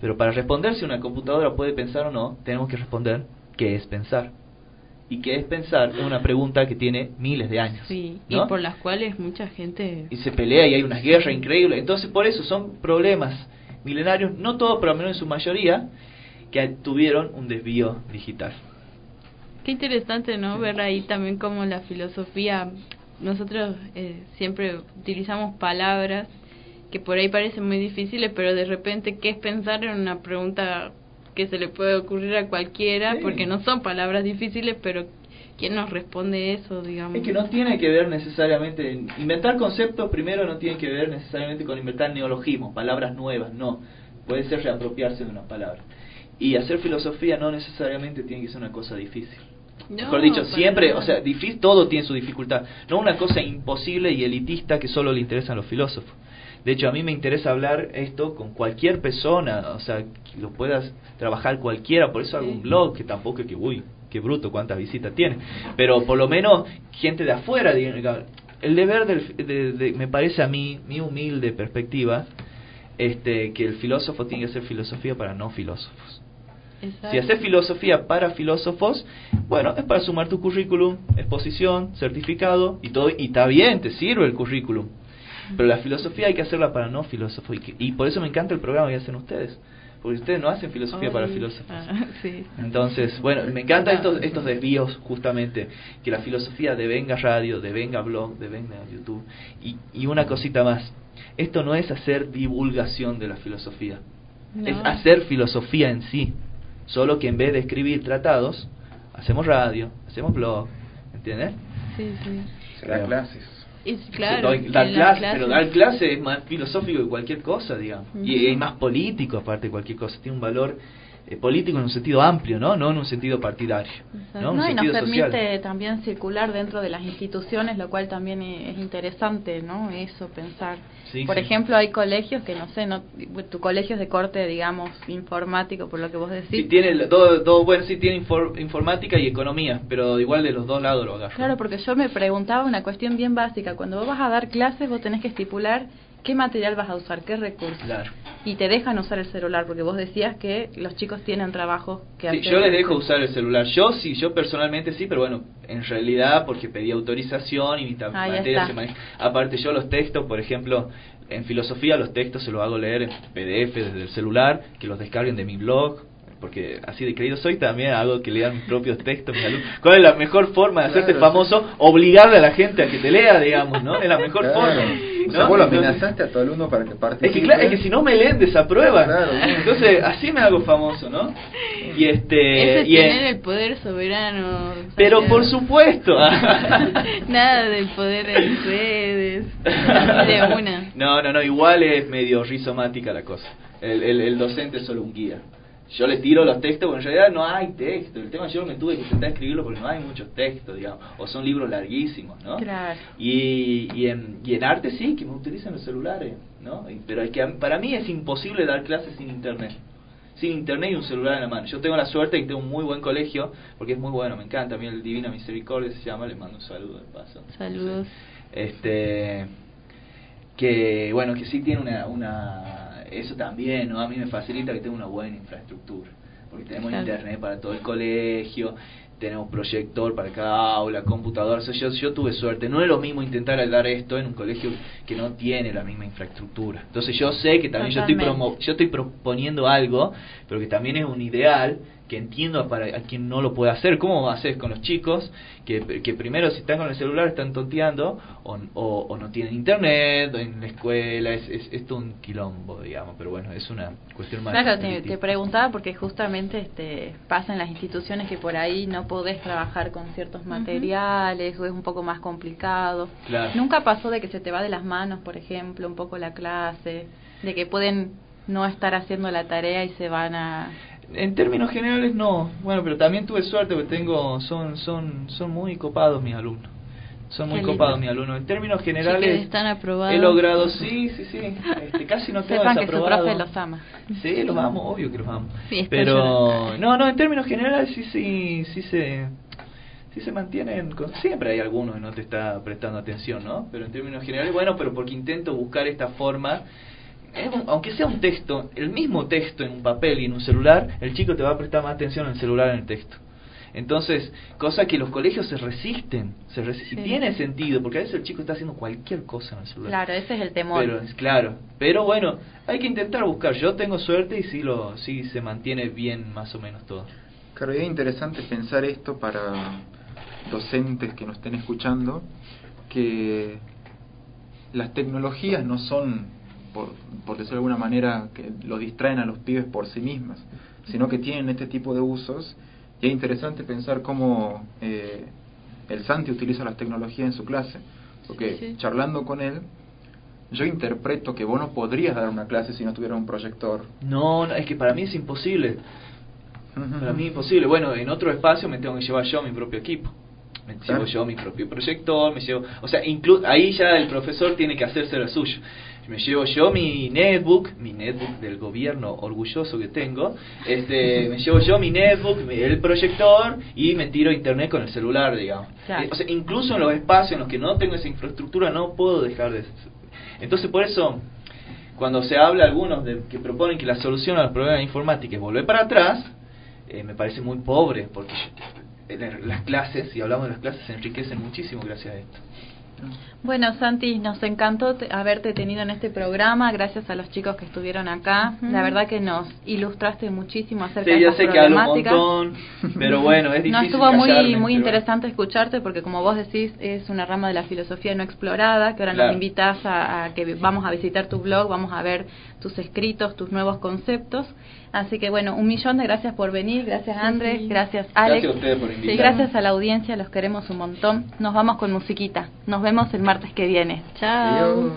Pero para responder si una computadora puede pensar o no, tenemos que responder qué es pensar y qué es pensar es una pregunta que tiene miles de años. Sí, y por las cuales mucha gente... Y se pelea y hay unas guerras increíbles. Entonces, por eso son problemas milenarios, no todos, pero al menos en su mayoría, que tuvieron un desvío digital. Qué interesante, ¿no? Ver ahí también como la filosofía, nosotros eh, siempre utilizamos palabras que por ahí parecen muy difíciles, pero de repente, ¿qué es pensar en una pregunta que se le puede ocurrir a cualquiera, porque no son palabras difíciles, pero ¿quién nos responde eso, digamos? Es que no tiene que ver necesariamente, inventar conceptos primero no tiene que ver necesariamente con inventar neologismos, palabras nuevas, no, puede ser reapropiarse de una palabra. Y hacer filosofía no necesariamente tiene que ser una cosa difícil. Mejor dicho, siempre, o sea, difícil, todo tiene su dificultad. No una cosa imposible y elitista que solo le interesan los filósofos. De hecho, a mí me interesa hablar esto con cualquier persona, o sea, que lo puedas trabajar cualquiera, por eso hago un blog, que tampoco es que, uy, qué bruto, cuántas visitas tiene, pero por lo menos gente de afuera, el deber del, de, me parece a mí, mi humilde perspectiva, este, que el filósofo tiene que hacer filosofía para no filósofos. Si haces filosofía para filósofos, bueno, es para sumar tu currículum, exposición, certificado y todo, y está bien, te sirve el currículum. Pero la filosofía hay que hacerla para no filósofos. Y, por eso me encanta el programa que hacen ustedes. Porque ustedes no hacen filosofía para filósofos. Ah, Entonces, bueno, me encantan estos, estos desvíos justamente. Que la filosofía devenga radio, devenga blog, devenga YouTube. Y, y una cosita más. Esto no es hacer divulgación de la filosofía. Es hacer filosofía en sí. Solo que en vez de escribir tratados, hacemos radio, hacemos blog. ¿Entiendes? Sí, sí. Será clases claro, dar clase, pero dar clase es más filosófico que cualquier cosa, digamos. Y es más político, aparte de cualquier cosa. Tiene un valor eh, político en un sentido amplio, ¿no? No en un sentido partidario. ¿no? y nos permite también circular dentro de las instituciones, lo cual también es interesante, ¿no? Eso, pensar. por ejemplo, hay colegios que, no sé, no, tu colegio es de corte, digamos, informático, por lo que vos decís. Sí, tiene, todo, bueno, sí tiene informática y economía, pero igual de los dos lados lo agarro. Claro, porque yo me preguntaba una cuestión bien básica. Cuando vos vas a dar clases, vos tenés que estipular qué material vas a usar, qué recursos. Claro. Y te dejan usar el celular, porque vos decías que los chicos tienen trabajo que sí, yo les dejo usar el celular. Yo sí, yo personalmente sí, pero bueno, en realidad porque pedí autorización y mi materia se maneja. Aparte yo los textos, por ejemplo, en filosofía los textos se los hago leer en PDF desde el celular, que los descarguen de mi blog, porque así de creído soy, también hago que lean mis propios textos. ¿Cuál es la mejor forma de hacerte famoso? Obligarle a la gente a que te lea, digamos, ¿no? Es la mejor forma. ¿no? vos lo amenazaste a todo alumno para que participe. Es que, claro, es que si no me leen, desaprueban. Claro, Entonces, así me hago famoso, ¿no? Y este. y tener el poder soberano. Pero por supuesto. Nada del poder en redes. De una. No, no, no, igual es medio rizomática la cosa. El, el, el docente es solo un guía yo le tiro los textos, porque en realidad no hay texto. El tema yo me tuve que intentar escribirlo porque no hay muchos textos, digamos, o son libros larguísimos, ¿no? Claro. Y, y, en, y en arte sí, que me utilizan los celulares, ¿no? Pero es que para mí es imposible dar clases sin internet. Sin internet y un celular en la mano. Yo tengo la suerte de que tengo un muy buen colegio, porque es muy bueno, me encanta. A mí el Divina Misericordia se llama, les mando un saludo de paso. Saludos. Este, que bueno, que sí tiene una, una eso también, ¿no? A mí me facilita que tenga una buena infraestructura, porque tenemos internet para todo el colegio, tenemos proyector para cada aula, computador. yo, yo tuve suerte. No es lo mismo intentar dar esto en un colegio que no tiene la misma infraestructura. Entonces yo sé que también yo estoy, promo yo estoy proponiendo algo, pero que también es un ideal que entiendo para a quien no lo puede hacer. ¿Cómo haces con los chicos que, que primero si están con el celular están tonteando o, o, no tienen internet en la escuela? Es, es, es, un quilombo, digamos, pero bueno, es una cuestión más... Claro, te, preguntaba porque justamente este, pasa en las instituciones que por ahí no podés trabajar con ciertos materiales o es un poco más complicado. Nunca pasó de que se te va de las manos, por ejemplo, un poco la clase, de que pueden no estar haciendo la tarea y se van a en términos generales no. Bueno, pero también tuve suerte porque tengo son son son muy copados mis alumnos. Son muy copados mis alumnos. En términos generales están aprobados. He logrado, sí, sí, sí. Este, casi no tengo desaprobado. que su los ama. Sí, los amo, obvio que los amo. pero no, no, en términos generales sí sí sí se sí se mantienen con, siempre hay algunos que no te está prestando atención, ¿no? Pero en términos generales, bueno, pero porque intento buscar esta forma aunque sea un texto, el mismo texto en un papel y en un celular, el chico te va a prestar más atención en el celular en el texto. Entonces, cosa que los colegios se resisten, se y tiene sentido, porque a veces el chico está haciendo cualquier cosa en el celular. Claro, ese es el temor. Pero, claro, pero bueno, hay que intentar buscar. Yo tengo suerte y sí, lo, sí se mantiene bien más o menos todo. Claro, es interesante pensar esto para docentes que nos estén escuchando, que las tecnologías no son por, por decirlo de alguna manera, que lo distraen a los pibes por sí mismas, sino que tienen este tipo de usos. Y es interesante pensar cómo eh, el Santi utiliza las tecnologías en su clase, porque charlando con él, yo interpreto que vos no podrías dar una clase si no tuviera un proyector. No, no es que para mí es imposible. Para mí es imposible. Bueno, en otro espacio me tengo que llevar yo mi propio equipo. Me llevo yo mi propio proyector, me llevo... O sea, ahí ya el profesor tiene que hacerse lo suyo me llevo yo mi netbook, mi netbook del gobierno orgulloso que tengo, este, me llevo yo mi netbook, el proyector y me tiro a internet con el celular, digamos. Eh, o sea, incluso en los espacios en los que no tengo esa infraestructura no puedo dejar de... Entonces por eso, cuando se habla algunos de, que proponen que la solución a los problemas informáticos es volver para atrás, eh, me parece muy pobre, porque las clases, si hablamos de las clases, se enriquecen muchísimo gracias a esto. Bueno, Santi, nos encantó haberte tenido en este programa, gracias a los chicos que estuvieron acá. La verdad que nos ilustraste muchísimo acerca de las sé problemáticas. pero bueno, es difícil. No estuvo muy muy interesante escucharte porque como vos decís es una rama de la filosofía no explorada, que ahora nos invitas a, que vamos a visitar tu blog, vamos a ver tus escritos, tus nuevos conceptos. Así que bueno, un millón de gracias por venir, gracias Andrés, gracias Alex. Gracias a ustedes por invitarme. gracias a la audiencia, los queremos un montón. Nos vamos con musiquita. Nos vemos el martes que viene. Chao.